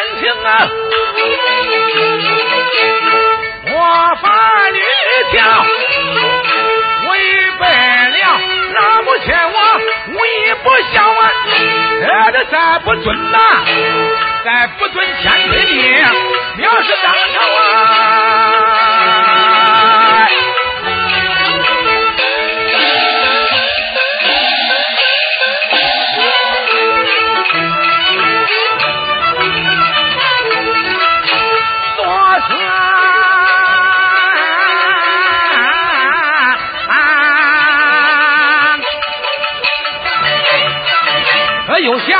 了他的人情啊，我法律条违背了，那不欠我无义不孝啊，这再不尊呐，再不尊千岁命，要是当朝啊。下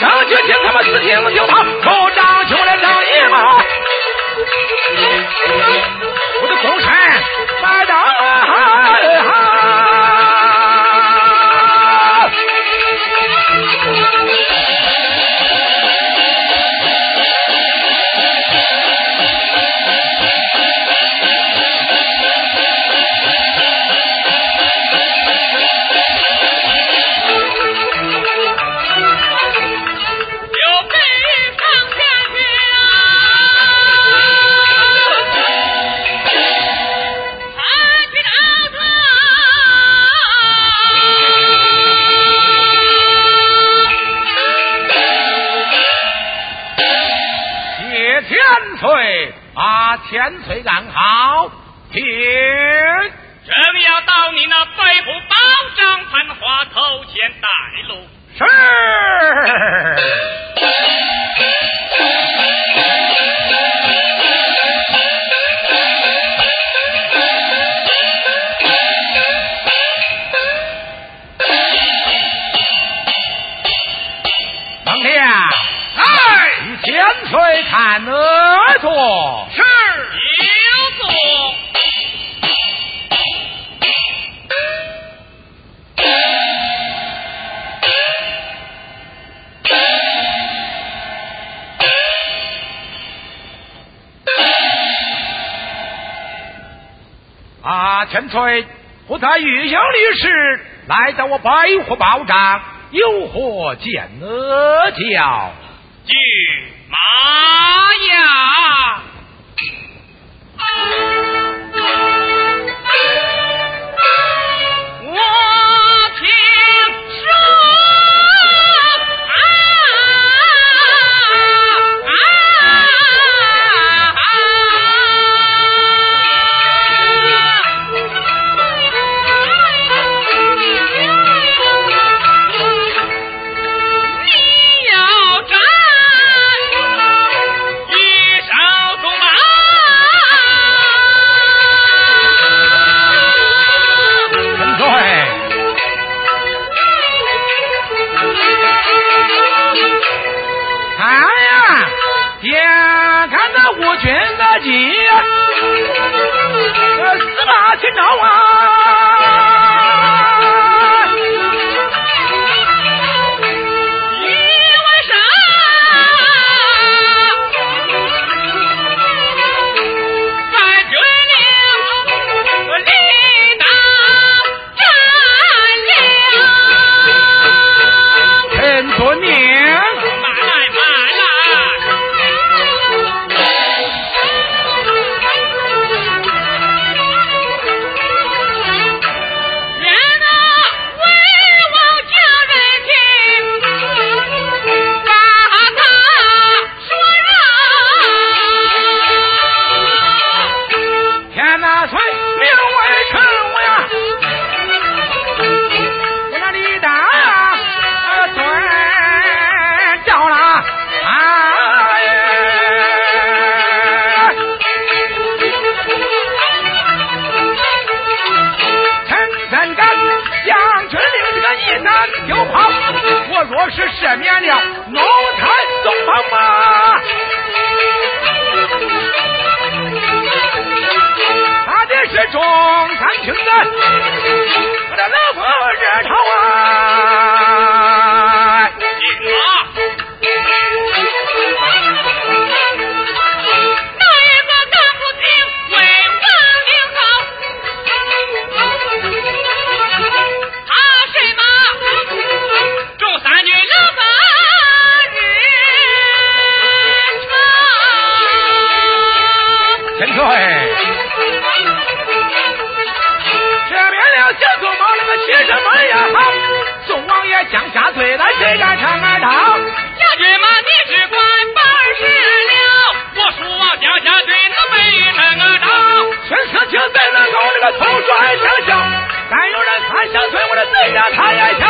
张学清他们四进了酒堂，口张求来张一吗？我的功臣。翠，把千翠赶好，停。这要到你那白虎包张繁华头前带路。是。Ah, no. 千岁，不在玉香律师来到我百虎保障，有何见教？骏妈呀！俺就跑。我若是赦免了奴才宗鹏吧。他的是中山青年，我的老婆热朝啊。江下醉了谁敢唱二唱？将军嘛，你只管办事了。我蜀王江下罪能没成俺唱？孙思清怎能够那个统帅相效？但有人看小崔我的贼呀，他也笑。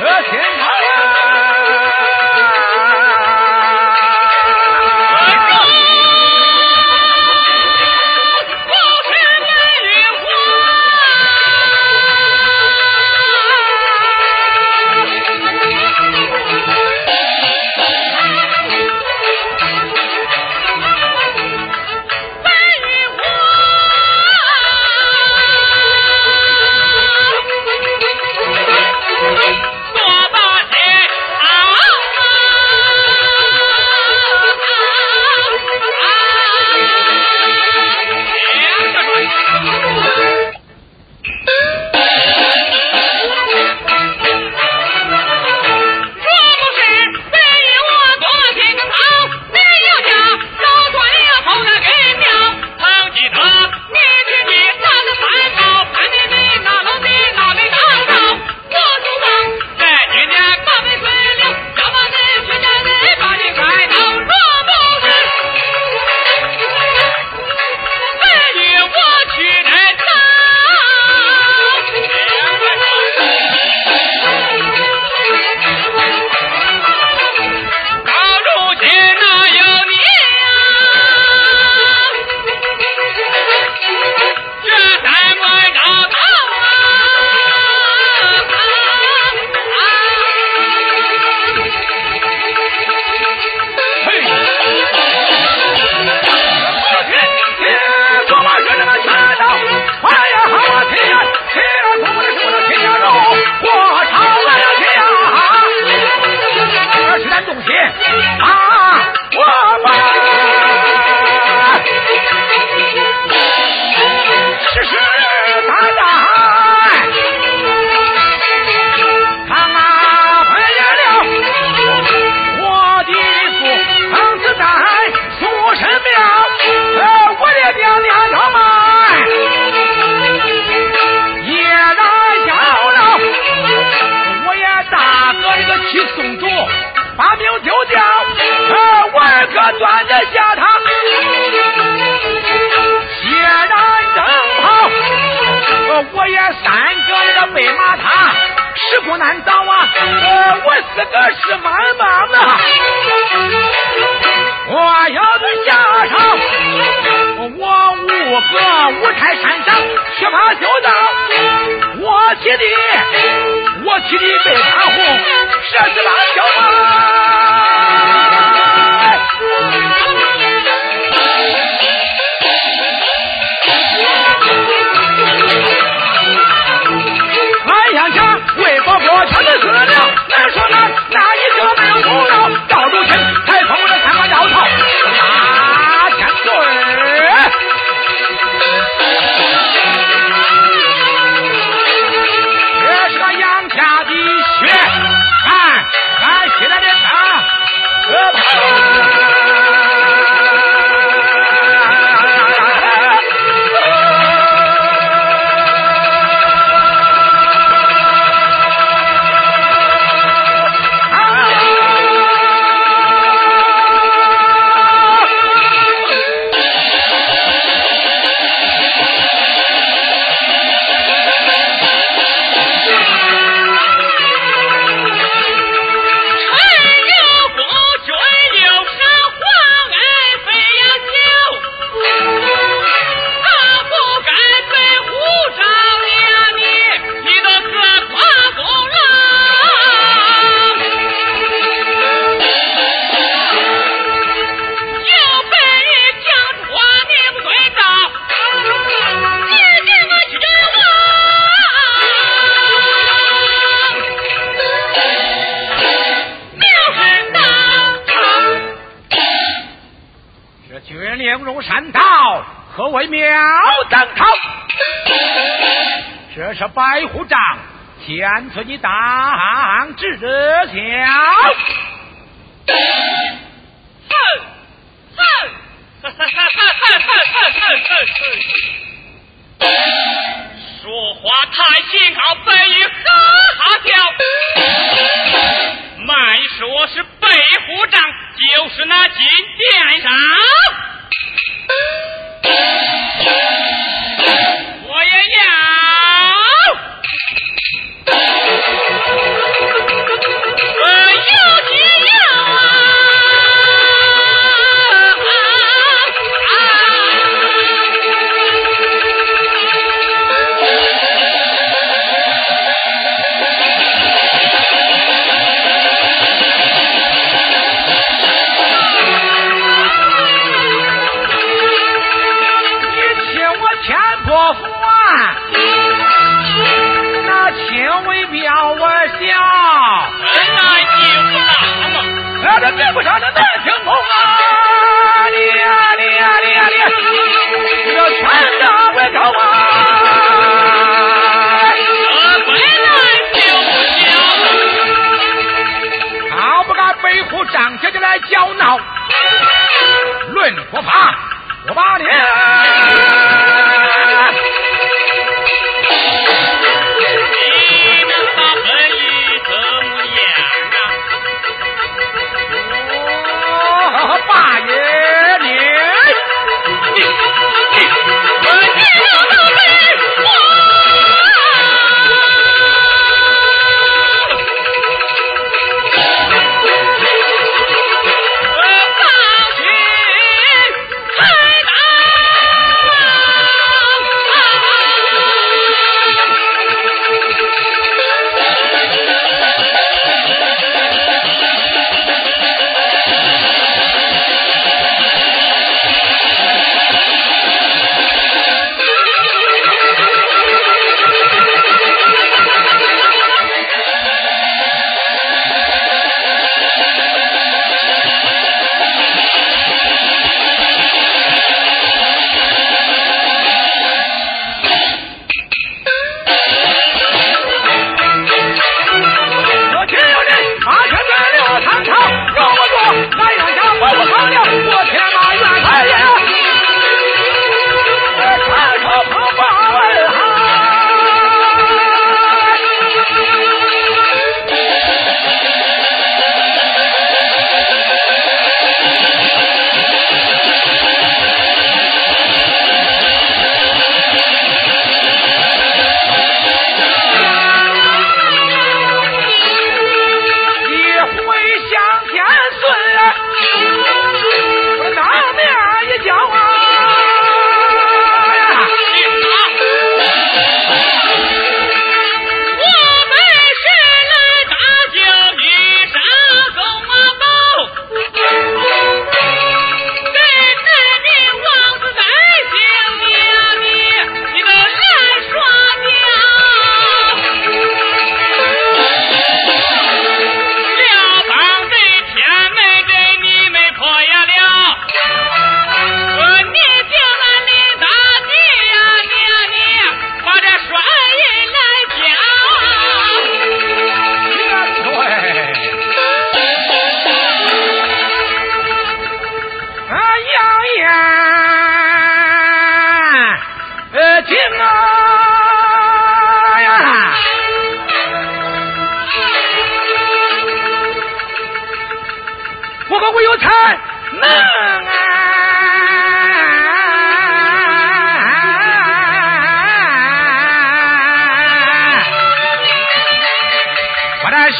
Second 难当啊！我是个是妈妈的，我要的下场，我五哥五台山上七八小刀，我起的我起的被他轰，这是狼小王。相如山道何为庙当头这是白虎掌前存你当之者说话太轻号被你哈哈笑卖说是白虎掌就是那金殿上。Ah!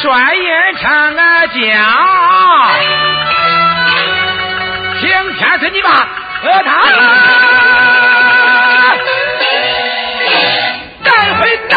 转眼成安将请天使你把和他。带回家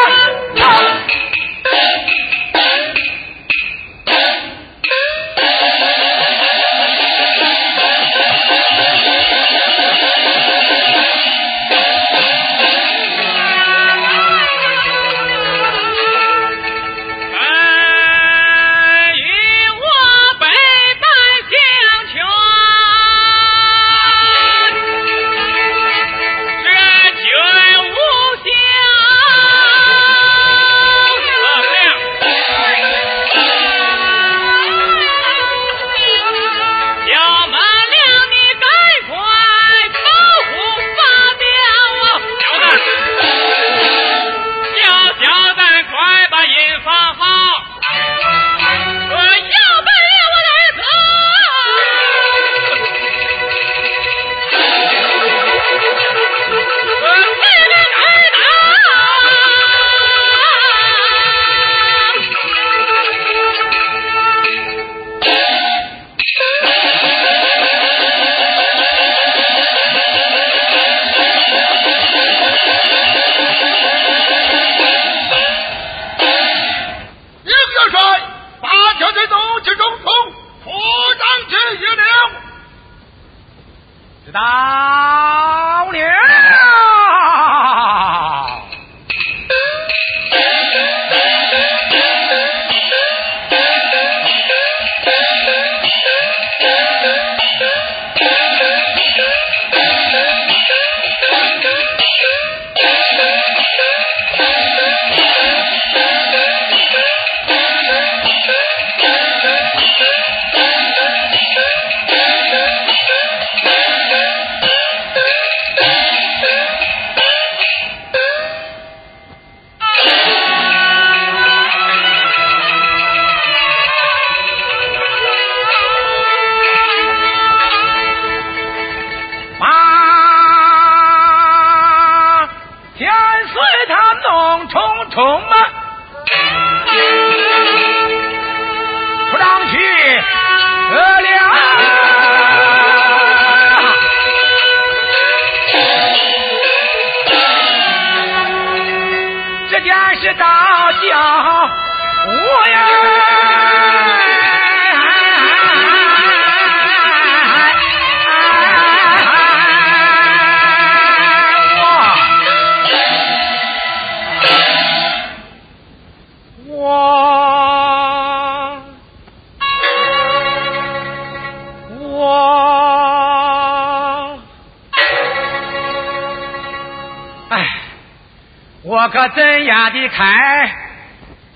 我可怎样的开，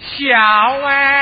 笑哎。